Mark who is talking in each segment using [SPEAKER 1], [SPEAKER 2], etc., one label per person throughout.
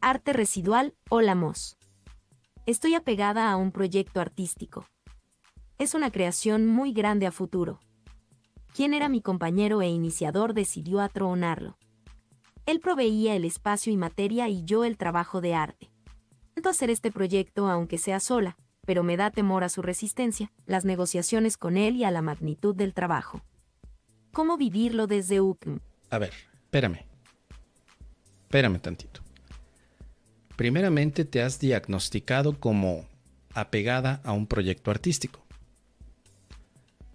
[SPEAKER 1] Arte residual o Lamos. Estoy apegada a un proyecto artístico. Es una creación muy grande a futuro. Quien era mi compañero e iniciador decidió atronarlo. Él proveía el espacio y materia y yo el trabajo de arte. Intento hacer este proyecto aunque sea sola, pero me da temor a su resistencia, las negociaciones con él y a la magnitud del trabajo. ¿Cómo vivirlo desde UCM?
[SPEAKER 2] A ver, espérame. Espérame tantito. Primeramente te has diagnosticado como apegada a un proyecto artístico.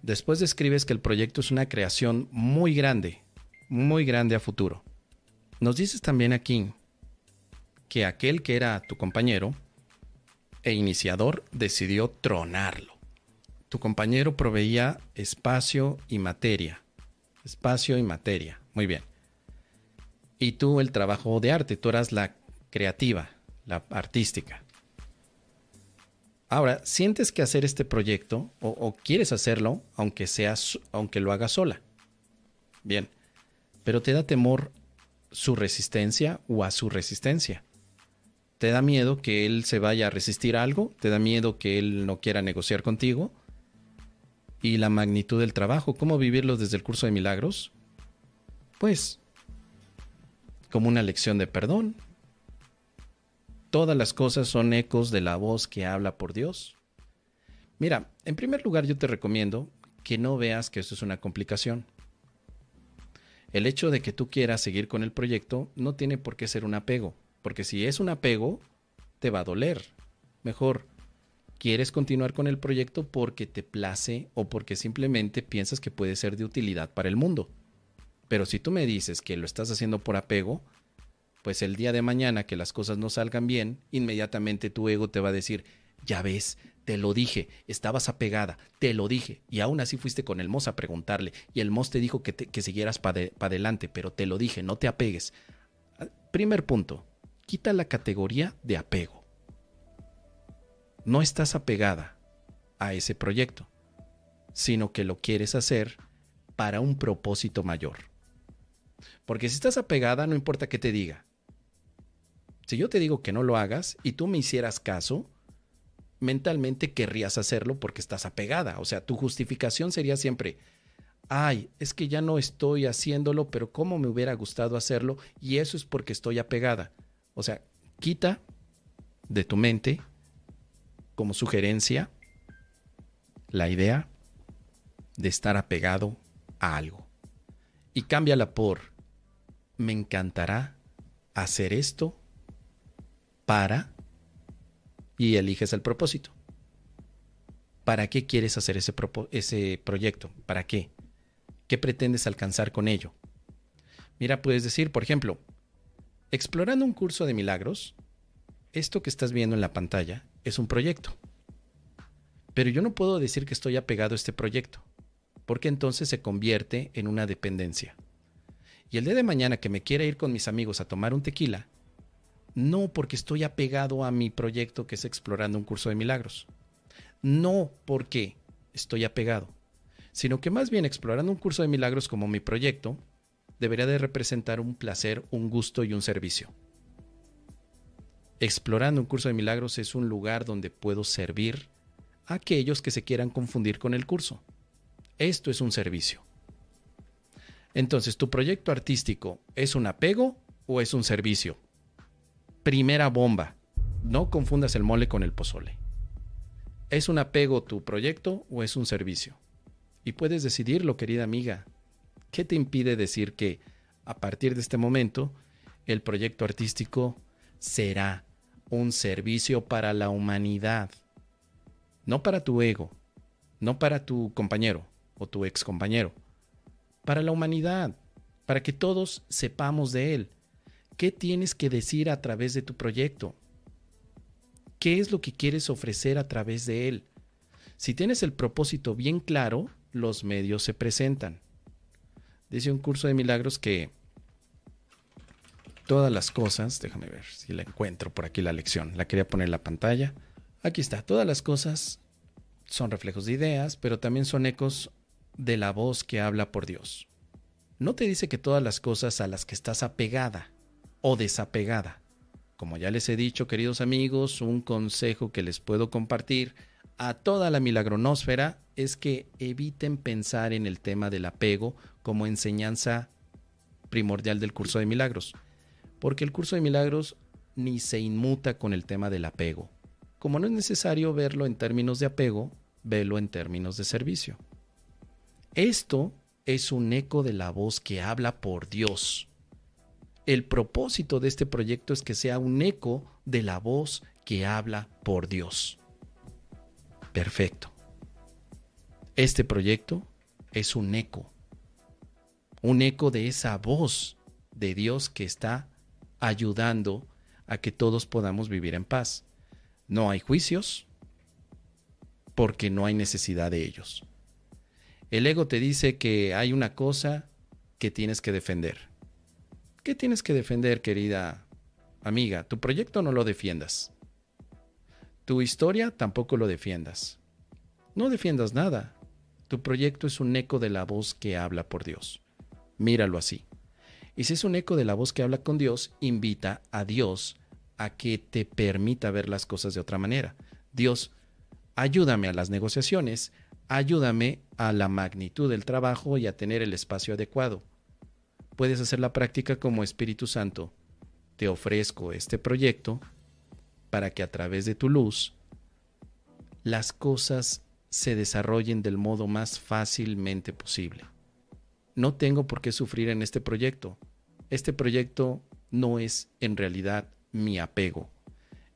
[SPEAKER 2] Después describes que el proyecto es una creación muy grande, muy grande a futuro. Nos dices también aquí que aquel que era tu compañero e iniciador decidió tronarlo. Tu compañero proveía espacio y materia. Espacio y materia. Muy bien. Y tú el trabajo de arte, tú eras la creativa, la artística. Ahora, ¿sientes que hacer este proyecto o, quieres hacerlo aunque, seas, aunque lo hagas sola? Bien, pero te da temor su resistencia o a su resistencia. ¿Te da miedo que él se vaya a resistir a algo? ¿Te da miedo que él no quiera negociar contigo? ¿Y la magnitud del trabajo? ¿Cómo vivirlo desde el curso de milagros? Pues, como una lección de perdón. Todas las cosas son ecos de la voz que habla por Dios. Mira, en primer lugar yo te recomiendo que no veas que esto es una complicación. El hecho de que tú quieras seguir con el proyecto no tiene por qué ser un apego. Porque si es un apego, te va a doler. Mejor, quieres continuar con el proyecto porque te place o porque simplemente piensas que puede ser de utilidad para el mundo. Pero si tú me dices que lo estás haciendo por apego, pues el día de mañana que las cosas no salgan bien, inmediatamente tu ego te va a decir, ya ves, te lo dije, estabas apegada, te lo dije, y aún así fuiste con el Mos a preguntarle, y el Mos te dijo que, que siguieras para adelante, pero te lo dije, no te apegues. Ah, primer punto, quita la categoría de apego. No estás apegada a ese proyecto, sino que lo quieres hacer para un propósito mayor. Porque si estás apegada, no importa qué te diga. Si yo te digo que no lo hagas y tú me hicieras caso, mentalmente querrías hacerlo porque estás apegada. O sea, tu justificación sería siempre, ay, es que ya no estoy haciéndolo, pero cómo me hubiera gustado hacerlo y eso es porque estoy apegada. O sea, quita de tu mente como sugerencia la idea de estar apegado a algo y cámbiala por me encantará hacer esto para y eliges el propósito. ¿Para qué quieres hacer ese, ese proyecto? ¿Para qué? ¿Qué pretendes alcanzar con ello? Mira, puedes decir, por ejemplo, Explorando un curso de milagros, esto que estás viendo en la pantalla es un proyecto. Pero yo no puedo decir que estoy apegado a este proyecto, porque entonces se convierte en una dependencia. Y el día de mañana que me quiera ir con mis amigos a tomar un tequila, no porque estoy apegado a mi proyecto que es explorando un curso de milagros. No porque estoy apegado, sino que más bien explorando un curso de milagros como mi proyecto, debería de representar un placer, un gusto y un servicio. Explorando un curso de milagros es un lugar donde puedo servir a aquellos que se quieran confundir con el curso. Esto es un servicio. Entonces, ¿tu proyecto artístico es un apego o es un servicio? Primera bomba. No confundas el mole con el pozole. ¿Es un apego tu proyecto o es un servicio? Y puedes decidirlo, querida amiga, ¿Qué te impide decir que a partir de este momento el proyecto artístico será un servicio para la humanidad? No para tu ego, no para tu compañero o tu ex compañero, para la humanidad, para que todos sepamos de él. ¿Qué tienes que decir a través de tu proyecto? ¿Qué es lo que quieres ofrecer a través de él? Si tienes el propósito bien claro, los medios se presentan. Dice un curso de milagros que todas las cosas, déjame ver si la encuentro por aquí la lección, la quería poner en la pantalla. Aquí está, todas las cosas son reflejos de ideas, pero también son ecos de la voz que habla por Dios. No te dice que todas las cosas a las que estás apegada o desapegada como ya les he dicho, queridos amigos, un consejo que les puedo compartir a toda la milagronósfera es que eviten pensar en el tema del apego como enseñanza primordial del curso de milagros, porque el curso de milagros ni se inmuta con el tema del apego. Como no es necesario verlo en términos de apego, velo en términos de servicio. Esto es un eco de la voz que habla por Dios. El propósito de este proyecto es que sea un eco de la voz que habla por Dios. Perfecto. Este proyecto es un eco, un eco de esa voz de Dios que está ayudando a que todos podamos vivir en paz. No hay juicios porque no hay necesidad de ellos. El ego te dice que hay una cosa que tienes que defender. ¿Qué tienes que defender, querida amiga? Tu proyecto no lo defiendas. Tu historia tampoco lo defiendas. No defiendas nada. Tu proyecto es un eco de la voz que habla por Dios. Míralo así. Y si es un eco de la voz que habla con Dios, invita a Dios a que te permita ver las cosas de otra manera. Dios, ayúdame a las negociaciones, ayúdame a la magnitud del trabajo y a tener el espacio adecuado. Puedes hacer la práctica como Espíritu Santo. Te ofrezco este proyecto para que a través de tu luz las cosas se desarrollen del modo más fácilmente posible. No tengo por qué sufrir en este proyecto. Este proyecto no es en realidad mi apego.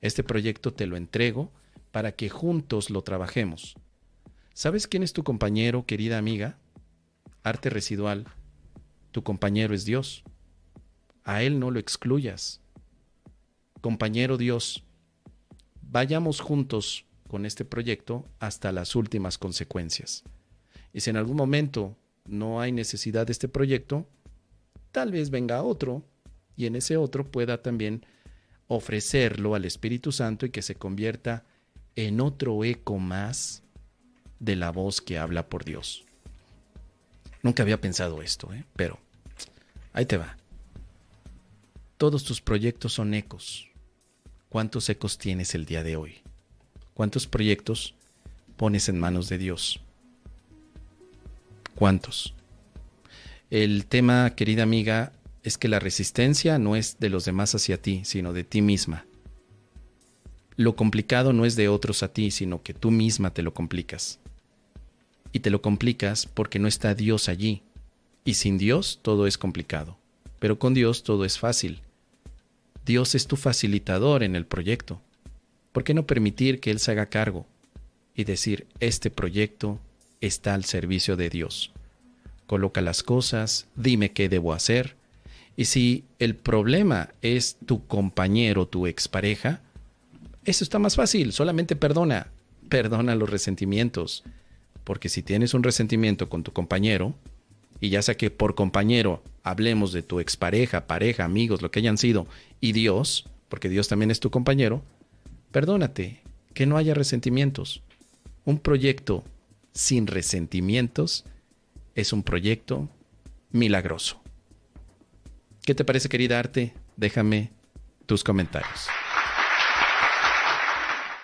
[SPEAKER 2] Este proyecto te lo entrego para que juntos lo trabajemos. ¿Sabes quién es tu compañero, querida amiga? Arte residual. Tu compañero es Dios. A Él no lo excluyas. Compañero Dios, vayamos juntos con este proyecto hasta las últimas consecuencias. Y si en algún momento no hay necesidad de este proyecto, tal vez venga otro y en ese otro pueda también ofrecerlo al Espíritu Santo y que se convierta en otro eco más de la voz que habla por Dios. Nunca había pensado esto, ¿eh? pero ahí te va. Todos tus proyectos son ecos. ¿Cuántos ecos tienes el día de hoy? ¿Cuántos proyectos pones en manos de Dios? ¿Cuántos? El tema, querida amiga, es que la resistencia no es de los demás hacia ti, sino de ti misma. Lo complicado no es de otros a ti, sino que tú misma te lo complicas. Y te lo complicas porque no está Dios allí. Y sin Dios todo es complicado. Pero con Dios todo es fácil. Dios es tu facilitador en el proyecto. ¿Por qué no permitir que Él se haga cargo y decir, este proyecto está al servicio de Dios? Coloca las cosas, dime qué debo hacer. Y si el problema es tu compañero, tu expareja, eso está más fácil, solamente perdona, perdona los resentimientos. Porque si tienes un resentimiento con tu compañero, y ya sea que por compañero hablemos de tu expareja, pareja, amigos, lo que hayan sido, y Dios, porque Dios también es tu compañero, perdónate, que no haya resentimientos. Un proyecto sin resentimientos es un proyecto milagroso. ¿Qué te parece, querida arte? Déjame tus comentarios.